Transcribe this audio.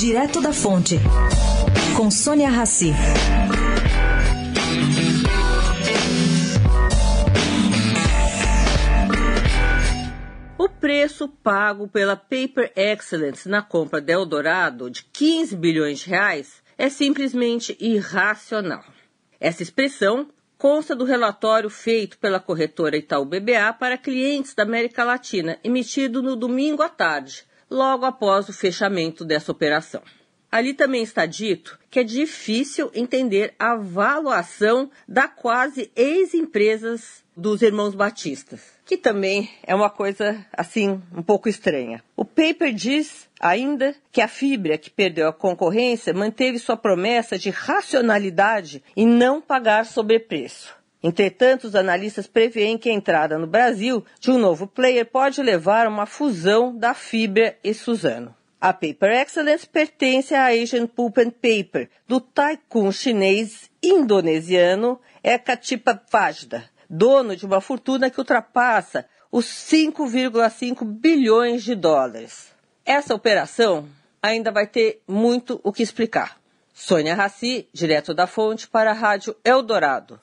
Direto da Fonte, com Sônia Rassi. O preço pago pela Paper Excellence na compra da Eldorado de 15 bilhões de reais é simplesmente irracional. Essa expressão consta do relatório feito pela corretora Itaú BBA para clientes da América Latina, emitido no domingo à tarde, logo após o fechamento dessa operação. Ali também está dito que é difícil entender a valuação da quase ex-empresas dos irmãos Batistas, que também é uma coisa assim um pouco estranha. O paper diz ainda que a Fibra, que perdeu a concorrência, manteve sua promessa de racionalidade e não pagar sobrepreço. Entretanto, os analistas preveem que a entrada no Brasil de um novo player pode levar a uma fusão da Fibra e Suzano. A Paper Excellence pertence à Asian Pulp and Paper, do tycoon chinês indonesiano Ekatipa Vajda, dono de uma fortuna que ultrapassa os 5,5 bilhões de dólares. Essa operação ainda vai ter muito o que explicar. Sônia Raci, direto da fonte para a Rádio Eldorado.